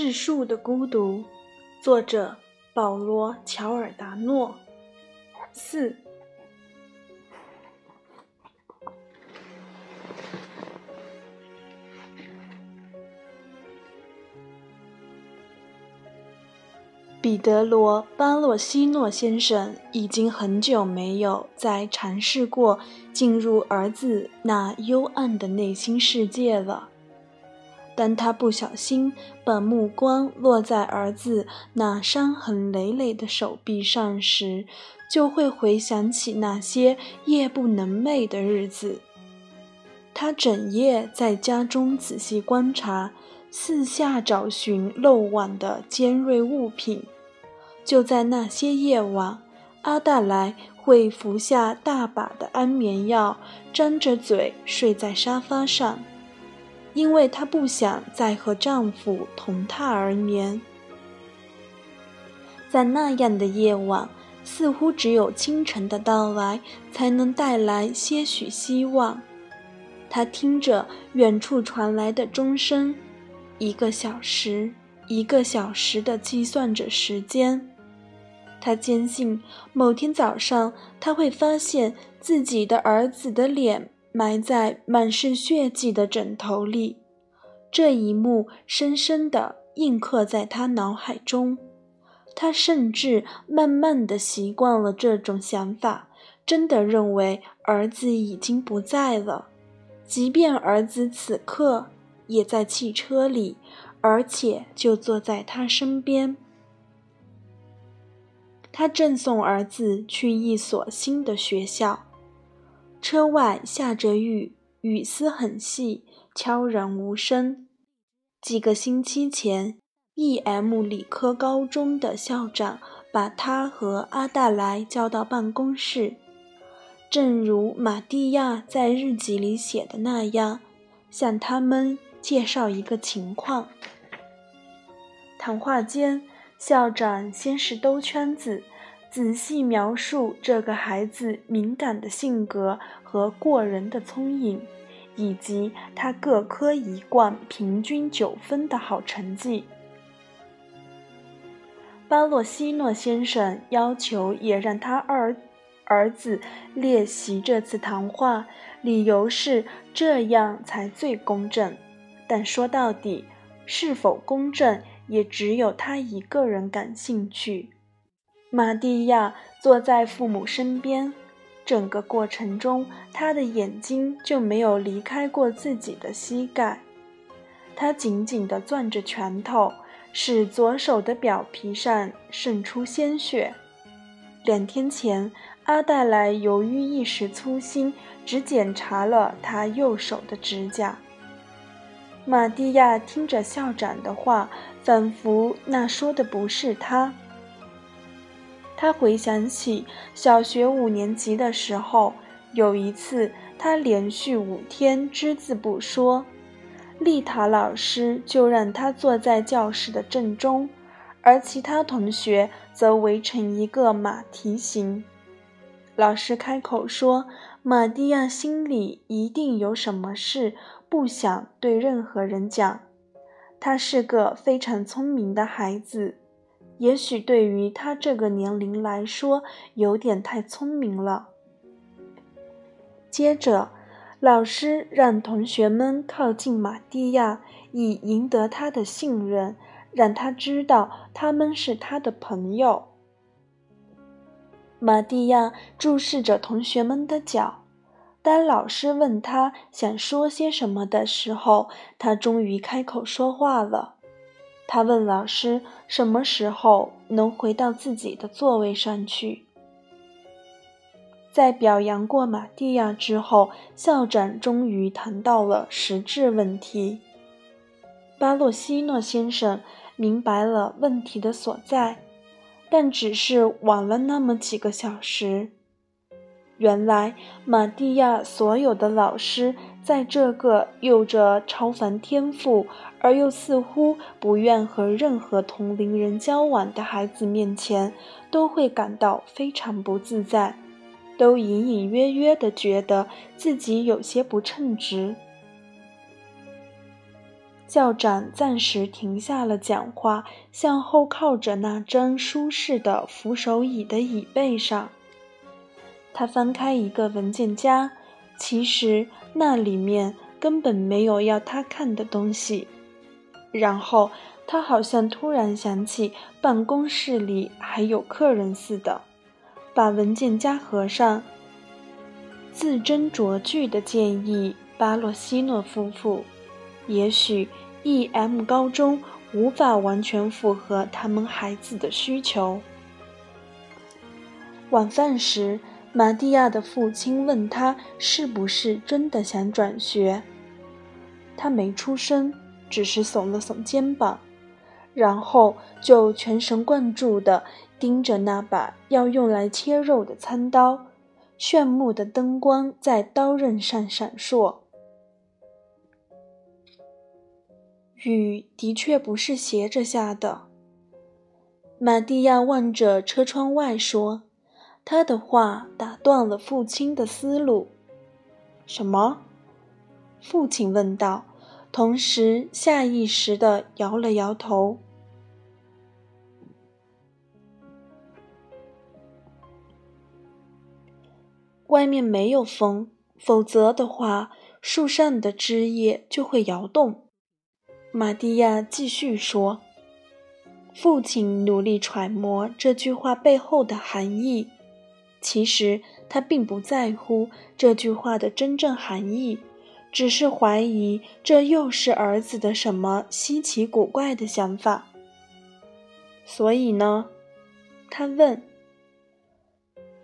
质数的孤独，作者保罗·乔尔达诺。四。彼得罗·巴洛西诺先生已经很久没有再尝试过进入儿子那幽暗的内心世界了。当他不小心把目光落在儿子那伤痕累累的手臂上时，就会回想起那些夜不能寐的日子。他整夜在家中仔细观察。四下找寻漏网的尖锐物品。就在那些夜晚，阿黛莱会服下大把的安眠药，张着嘴睡在沙发上，因为她不想再和丈夫同榻而眠。在那样的夜晚，似乎只有清晨的到来才能带来些许希望。她听着远处传来的钟声。一个小时，一个小时地计算着时间。她坚信，某天早上她会发现自己的儿子的脸埋在满是血迹的枕头里。这一幕深深地印刻在他脑海中。他甚至慢慢地习惯了这种想法，真的认为儿子已经不在了，即便儿子此刻。也在汽车里，而且就坐在他身边。他正送儿子去一所新的学校，车外下着雨，雨丝很细，悄然无声。几个星期前，E.M. 理科高中的校长把他和阿黛莱叫到办公室，正如玛蒂亚在日记里写的那样，向他们。介绍一个情况。谈话间，校长先是兜圈子，仔细描述这个孩子敏感的性格和过人的聪颖，以及他各科一贯平均九分的好成绩。巴洛西诺先生要求也让他儿儿子练习这次谈话，理由是这样才最公正。但说到底，是否公正，也只有他一个人感兴趣。玛蒂亚坐在父母身边，整个过程中，他的眼睛就没有离开过自己的膝盖。他紧紧地攥着拳头，使左手的表皮上渗出鲜血。两天前，阿黛莱由于一时粗心，只检查了他右手的指甲。玛蒂亚听着校长的话，仿佛那说的不是他。他回想起小学五年级的时候，有一次他连续五天只字不说，丽塔老师就让他坐在教室的正中，而其他同学则围成一个马蹄形。老师开口说：“玛蒂亚心里一定有什么事。”不想对任何人讲，他是个非常聪明的孩子，也许对于他这个年龄来说有点太聪明了。接着，老师让同学们靠近马蒂亚，以赢得他的信任，让他知道他们是他的朋友。马蒂亚注视着同学们的脚。当老师问他想说些什么的时候，他终于开口说话了。他问老师什么时候能回到自己的座位上去。在表扬过玛蒂亚之后，校长终于谈到了实质问题。巴洛西诺先生明白了问题的所在，但只是晚了那么几个小时。原来，玛蒂亚所有的老师在这个有着超凡天赋而又似乎不愿和任何同龄人交往的孩子面前，都会感到非常不自在，都隐隐约约地觉得自己有些不称职。校长暂时停下了讲话，向后靠着那张舒适的扶手椅的椅背上。他翻开一个文件夹，其实那里面根本没有要他看的东西。然后他好像突然想起办公室里还有客人似的，把文件夹合上。字斟酌句的建议巴洛西诺夫妇。也许 E.M. 高中无法完全符合他们孩子的需求。晚饭时，玛蒂亚的父亲问他是不是真的想转学。他没出声，只是耸了耸肩膀，然后就全神贯注地盯着那把要用来切肉的餐刀，炫目的灯光在刀刃上闪烁。雨的确不是斜着下的。玛蒂亚望着车窗外说：“他的话打断了父亲的思路。”“什么？”父亲问道，同时下意识地摇了摇头。“外面没有风，否则的话，树上的枝叶就会摇动。”玛蒂亚继续说：“父亲努力揣摩这句话背后的含义。其实他并不在乎这句话的真正含义，只是怀疑这又是儿子的什么稀奇古怪的想法。所以呢，他问：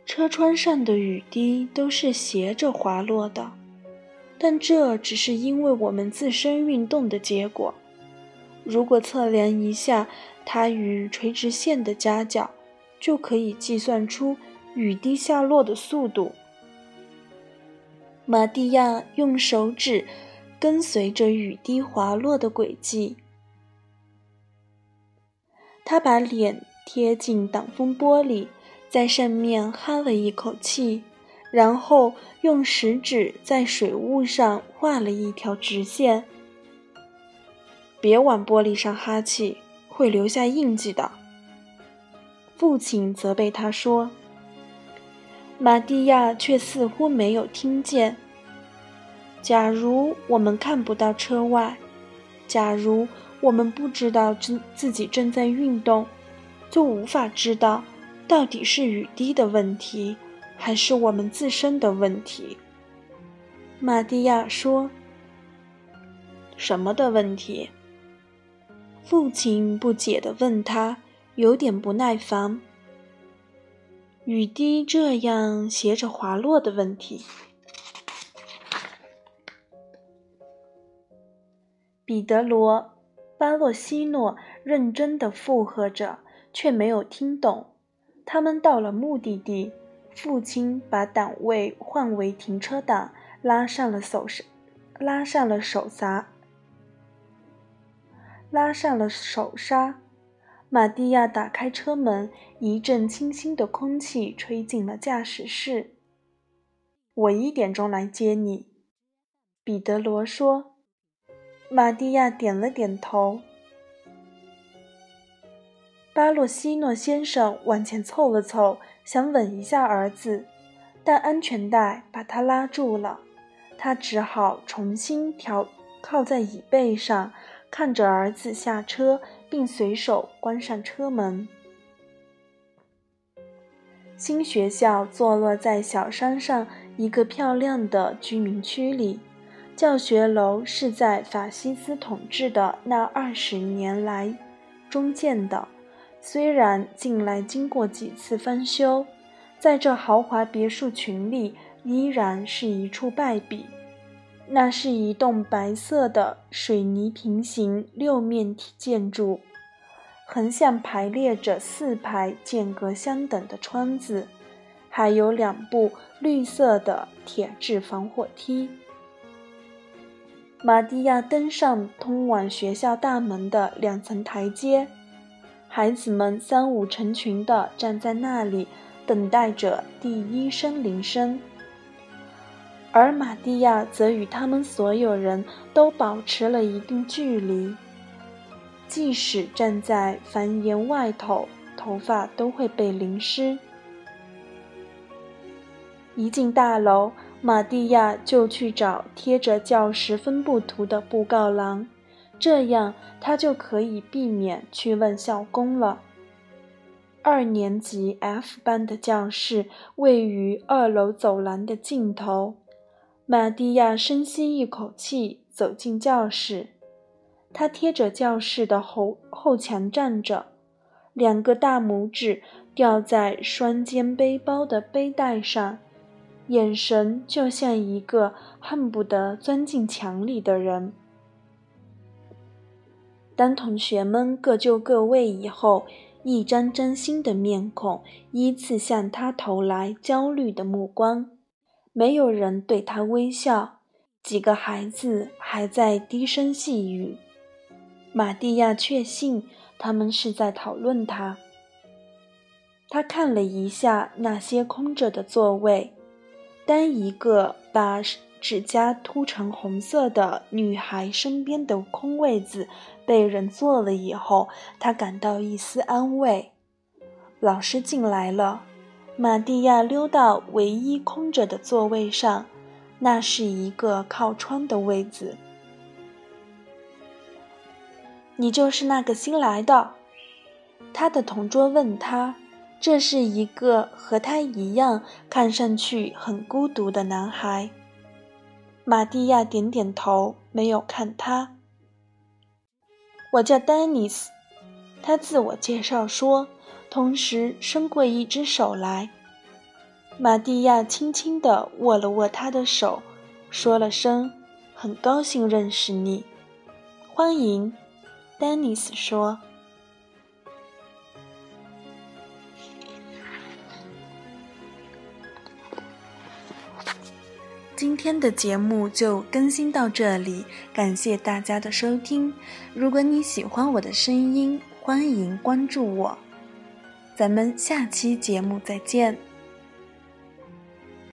车窗上的雨滴都是斜着滑落的。”但这只是因为我们自身运动的结果。如果测量一下它与垂直线的夹角，就可以计算出雨滴下落的速度。玛蒂亚用手指跟随着雨滴滑落的轨迹，他把脸贴近挡风玻璃，在上面哈了一口气。然后用食指在水雾上画了一条直线。别往玻璃上哈气，会留下印记的。父亲责备他说。玛蒂亚却似乎没有听见。假如我们看不到车外，假如我们不知道自自己正在运动，就无法知道到底是雨滴的问题。还是我们自身的问题，玛蒂亚说。什么的问题？父亲不解地问他，有点不耐烦。雨滴这样斜着滑落的问题。彼得罗·巴洛西诺认真地附和着，却没有听懂。他们到了目的地。父亲把档位换为停车档，拉上了手，拉上了手刹，拉上了手刹。玛蒂亚打开车门，一阵清新的空气吹进了驾驶室。我一点钟来接你，彼得罗说。玛蒂亚点了点头。巴洛西诺先生往前凑了凑。想吻一下儿子，但安全带把他拉住了。他只好重新调靠在椅背上，看着儿子下车，并随手关上车门。新学校坐落在小山上一个漂亮的居民区里，教学楼是在法西斯统治的那二十年来中建的。虽然近来经过几次翻修，在这豪华别墅群里依然是一处败笔。那是一栋白色的水泥平行六面体建筑，横向排列着四排间隔相等的窗子，还有两部绿色的铁质防火梯。玛蒂亚登上通往学校大门的两层台阶。孩子们三五成群地站在那里，等待着第一声铃声。而玛蒂亚则与他们所有人都保持了一定距离，即使站在房檐外头，头发都会被淋湿。一进大楼，玛蒂亚就去找贴着教室分布图的布告栏，这样他就可以避免去问校工了。二年级 F 班的教室位于二楼走廊的尽头。玛蒂亚深吸一口气，走进教室。他贴着教室的后后墙站着，两个大拇指吊在双肩背包的背带上，眼神就像一个恨不得钻进墙里的人。当同学们各就各位以后，一张张新的面孔依次向他投来焦虑的目光。没有人对他微笑，几个孩子还在低声细语。玛蒂亚确信他们是在讨论他。他看了一下那些空着的座位，当一个把指甲涂成红色的女孩身边的空位子被人坐了以后，他感到一丝安慰。老师进来了。玛蒂亚溜到唯一空着的座位上，那是一个靠窗的位子。你就是那个新来的？他的同桌问他。这是一个和他一样看上去很孤独的男孩。玛蒂亚点点头，没有看他。我叫丹尼斯，他自我介绍说。同时伸过一只手来，玛蒂亚轻轻地握了握他的手，说了声：“很高兴认识你，欢迎。”丹尼斯说：“今天的节目就更新到这里，感谢大家的收听。如果你喜欢我的声音，欢迎关注我。”咱们下期节目再见。